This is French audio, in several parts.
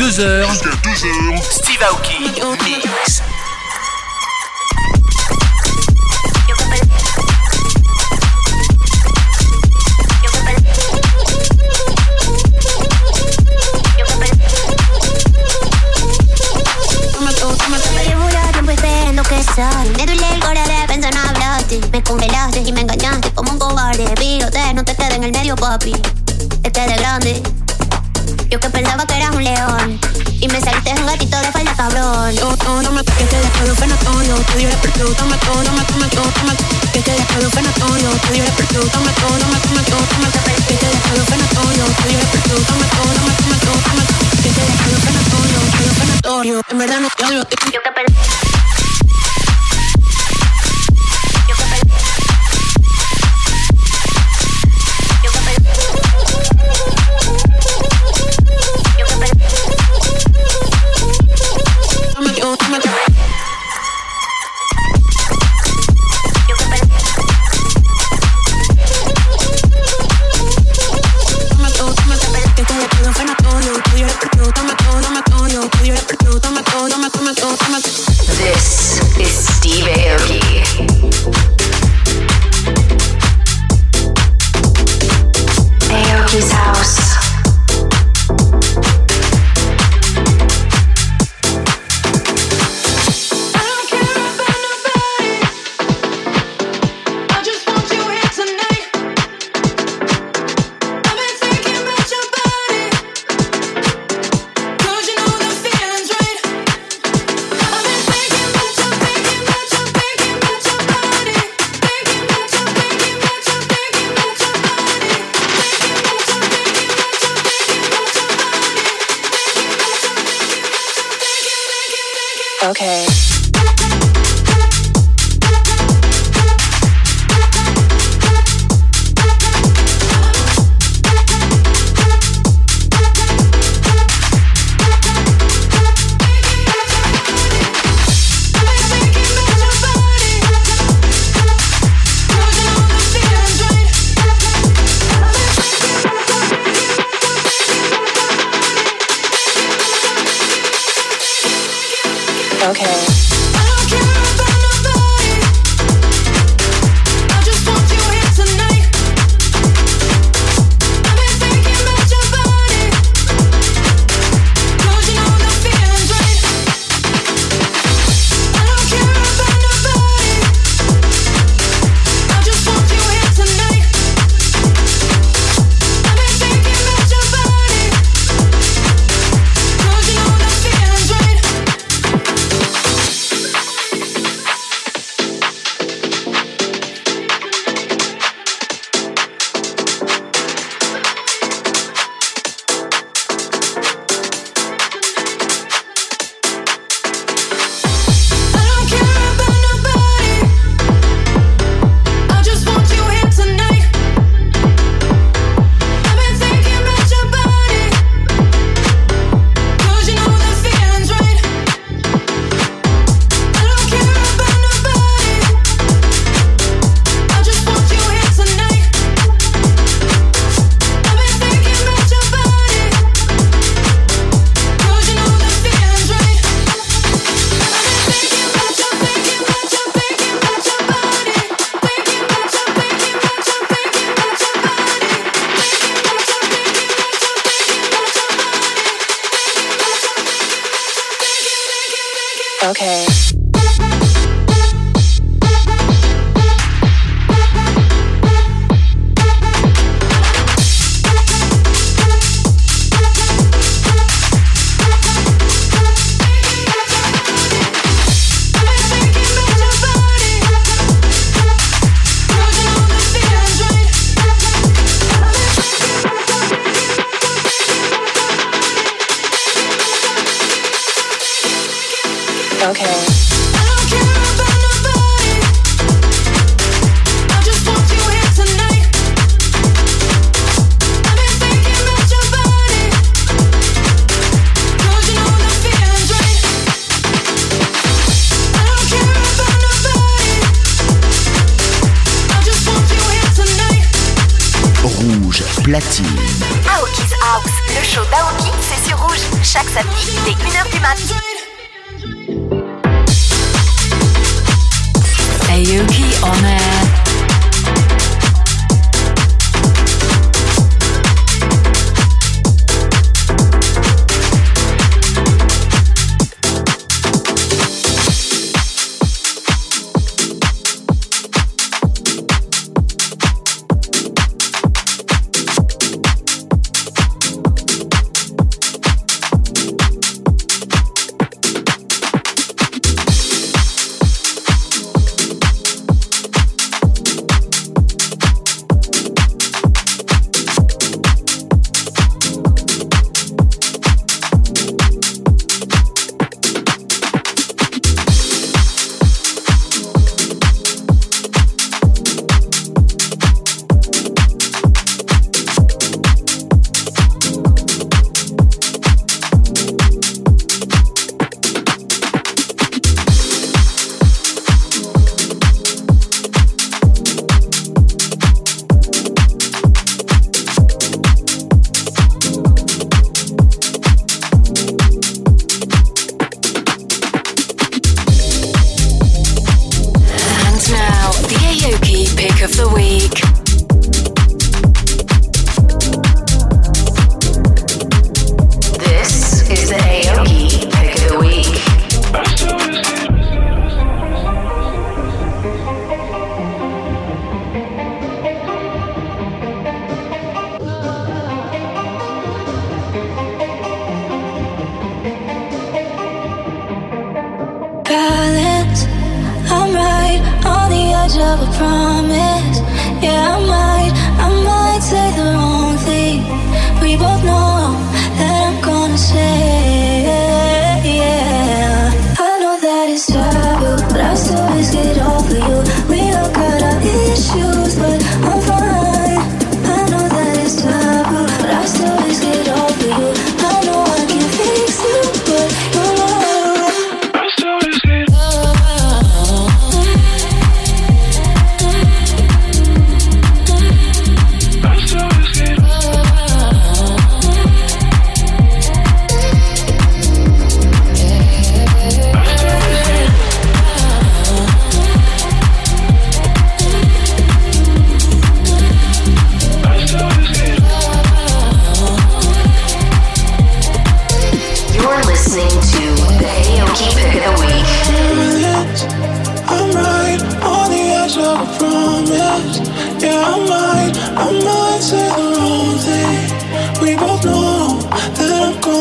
Jusqu'à 2h. Steve Aoki. Mix. Me duele el corazón de pensar en hablarte Me congelaste y me engañaste como un cobarde no te quedes en el medio, papi Este de grande Yo que pensaba que eras un león de falda, cabrón Oh, oh, no me que después fue notorio Te dio el perdido, toma todo, toma, toma toma Que te después fue notorio Te dio el perdido, toma todo, toma, toma toma Que te después fue notorio Te dio el perdido, toma todo, toma, toma toma Que te después fue notorio, te dio fue notorio En verdad no te odio, te Yo que pensaba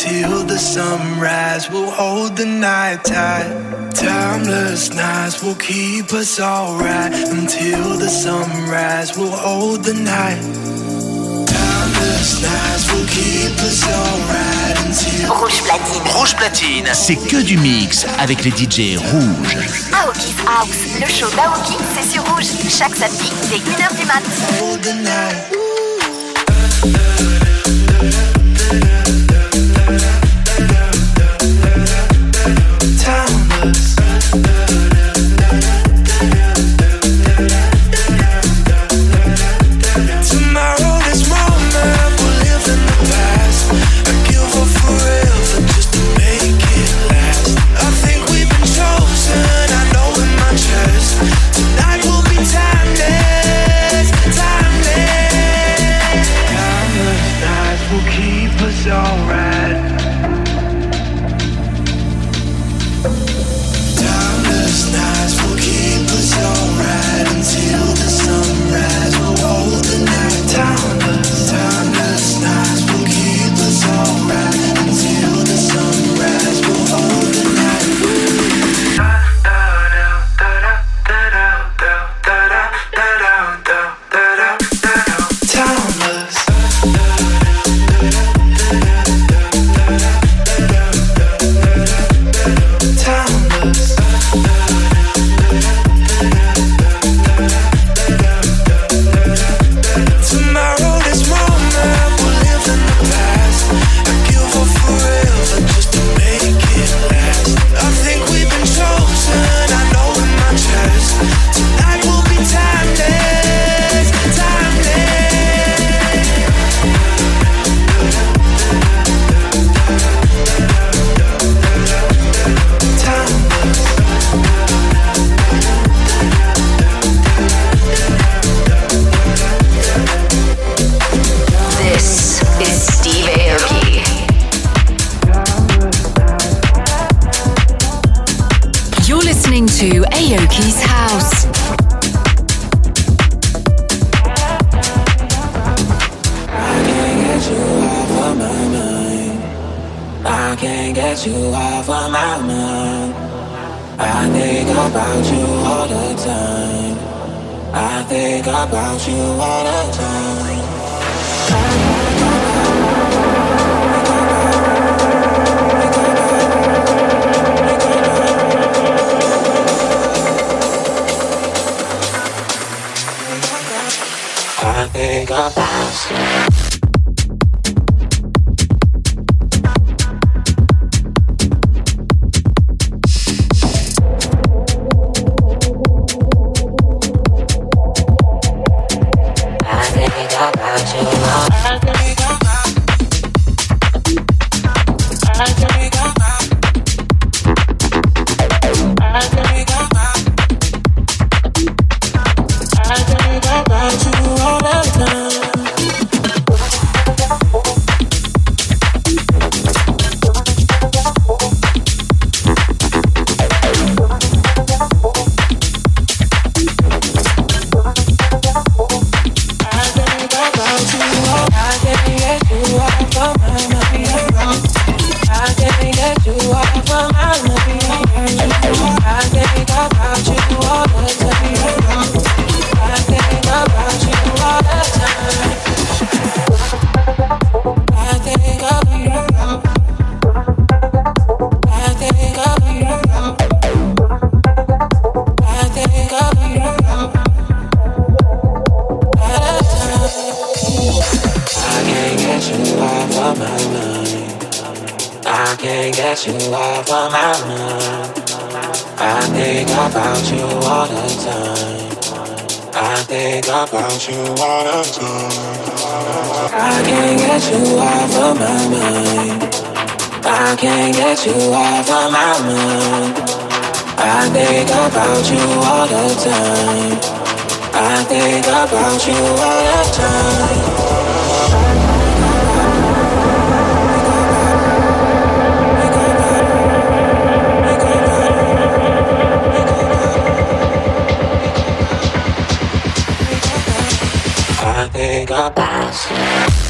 till the sunrise. We'll hold the night tight. Timeless nights will keep us alright until the sunrise. We'll hold the night. Timeless nights will keep us alright until. Rouge platine. Rouge platine. C'est que du mix avec les DJ rouges. Aoki's House, le show d'Aoki, c'est sur rouge. Chaque samedi dès 1h du matin. Hold the night. what you wanna do. I can't get you off of my mind. I can't get you off of my mind. I think about you all the time. I think about you all the time. I think about you.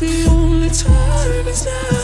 the only time is now.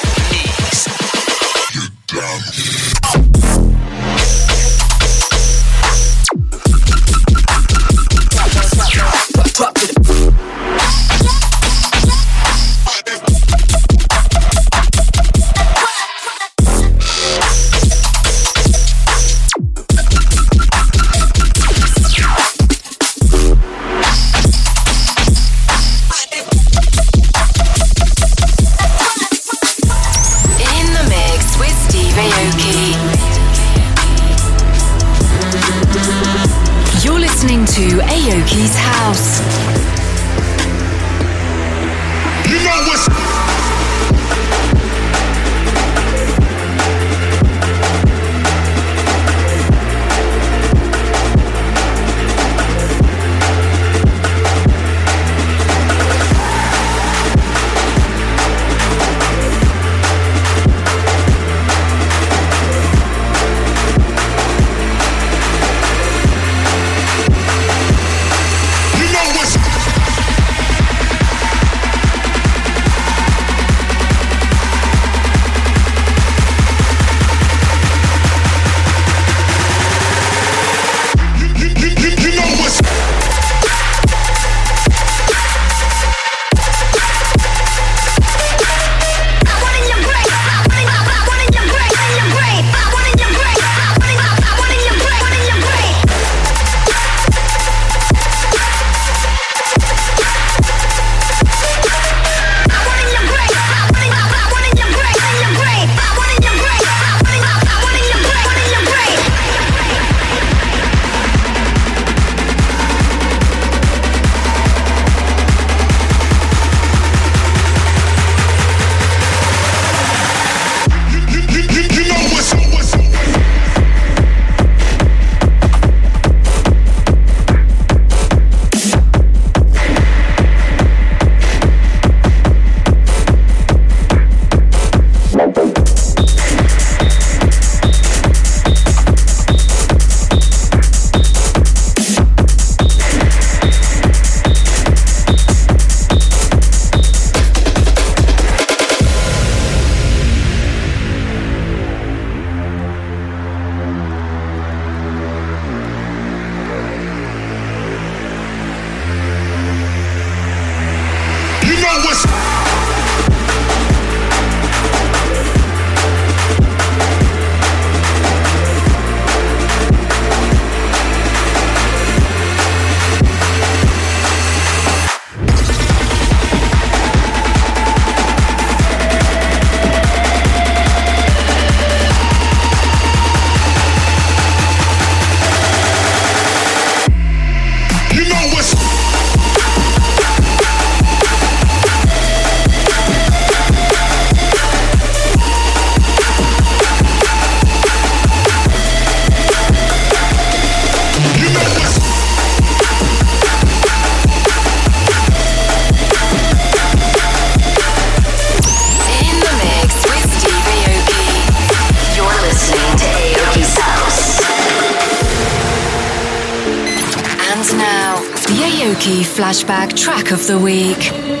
Flashback Track of the Week.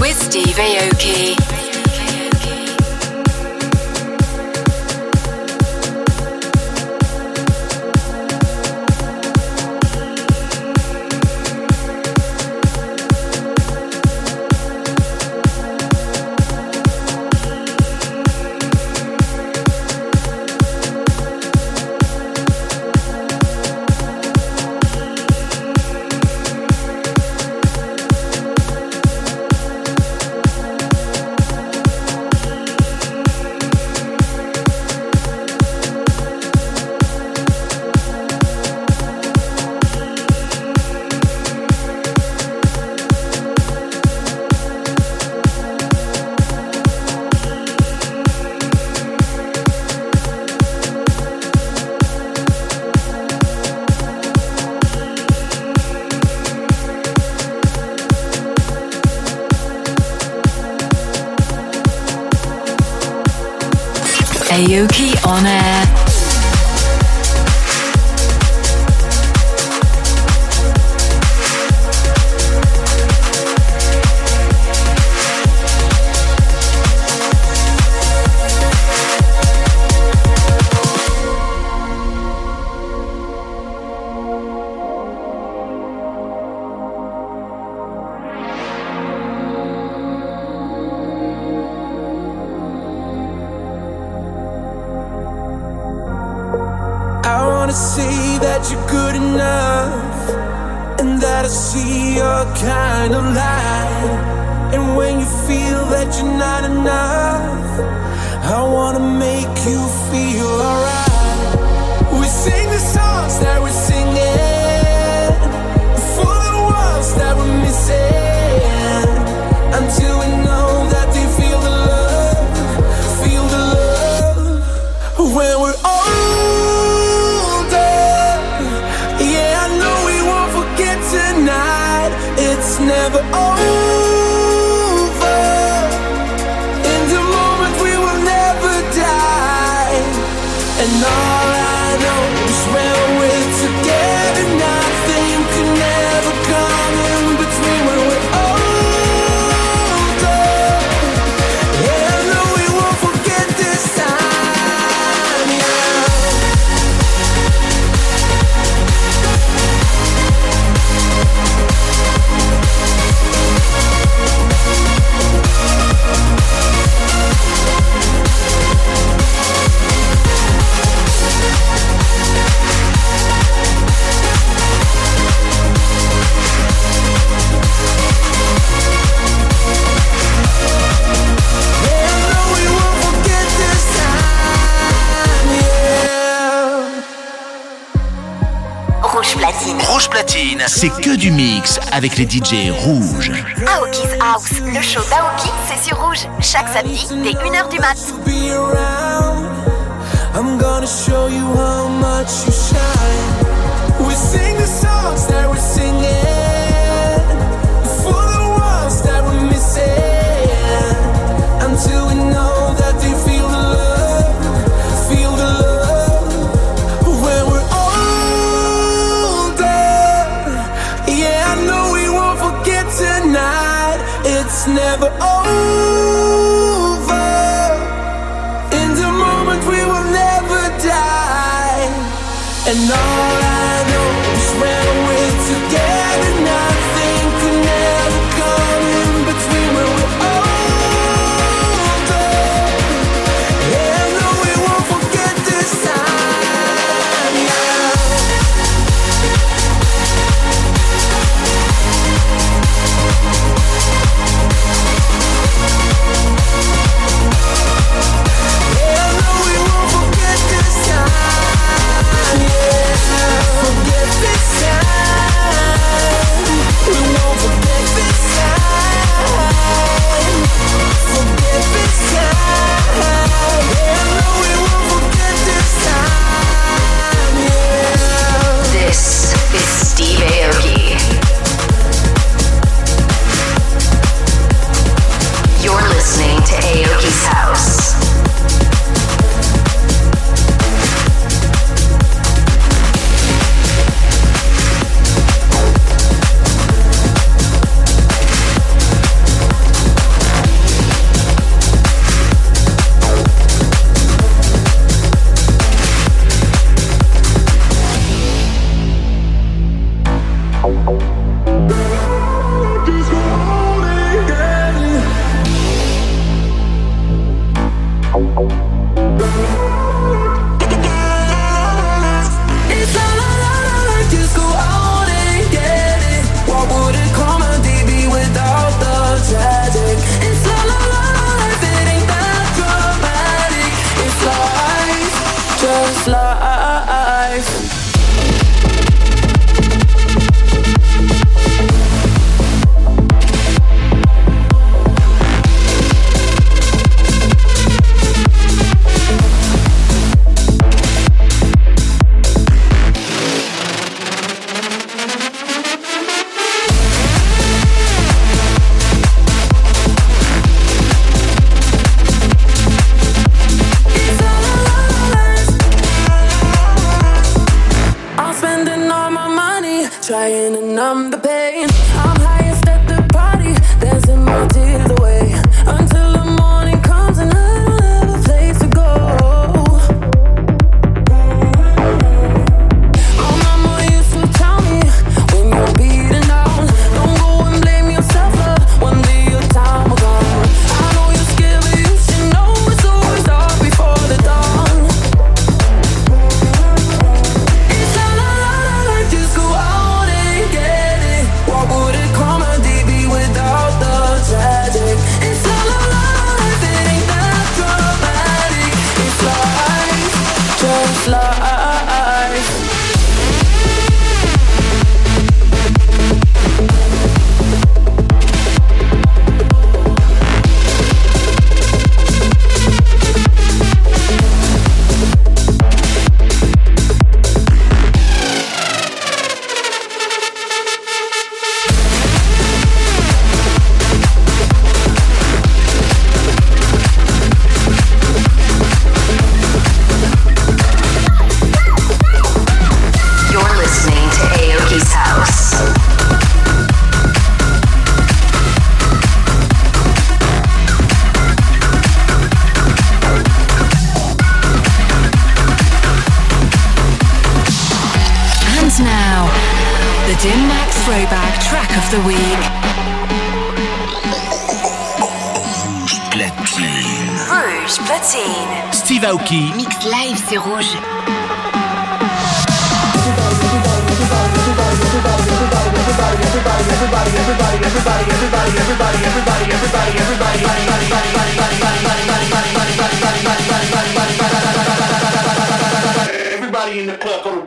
with Steve Aoki. du mix avec les DJ rouges. Aoki's House, le show d'Aoki, c'est sur rouge, chaque samedi dès 1h du mat. I'm gonna show you how much you shine. We sing the songs that we're singing. it's never over. In the moment, we will never die. And all I life Throwback track of the week. Rouge Platine. Rouge platine. Steve Aoki. Mix live, c'est rouge. Everybody in the club,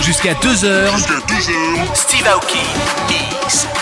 Jusqu'à 2h. Steve Aoki.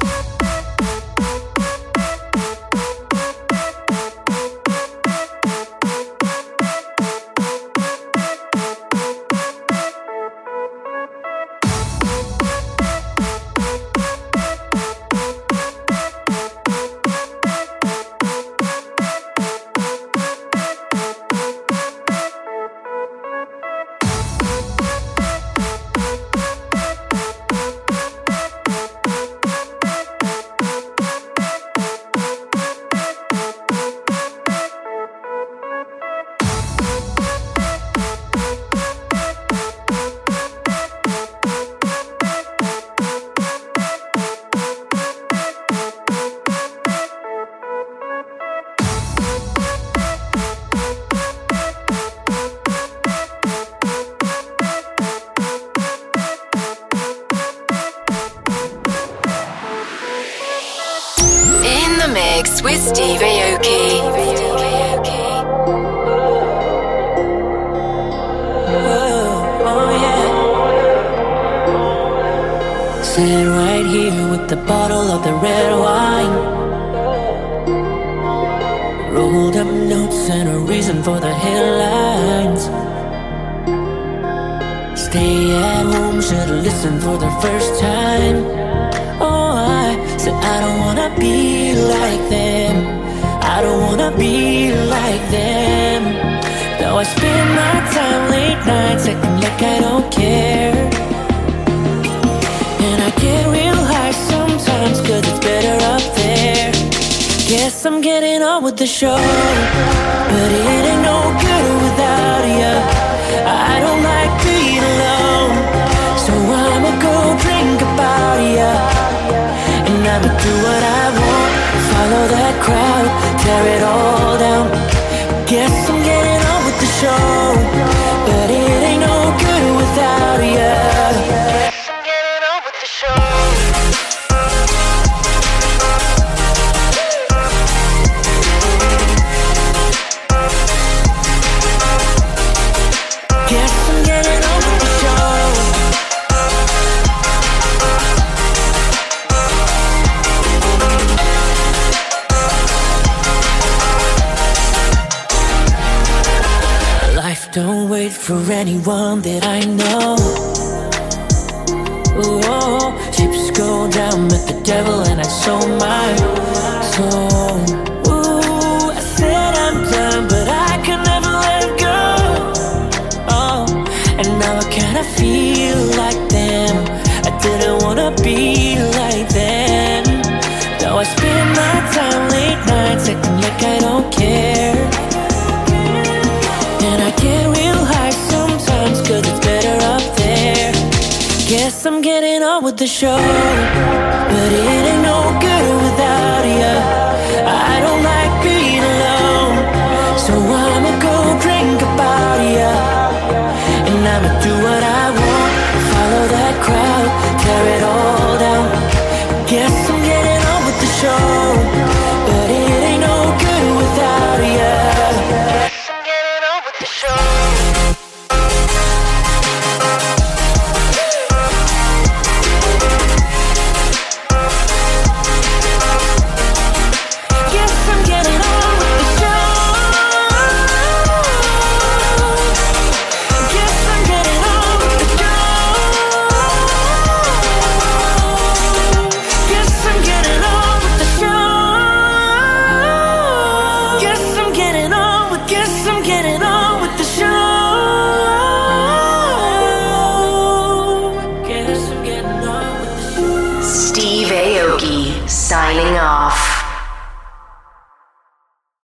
Don't wait for anyone that I know. Ooh, oh, oh. ships go down with the devil, and I sold mine. Getting on with the show, but it ain't no good without you. I don't like being alone, so I'ma go drink about you, and I'ma do what I.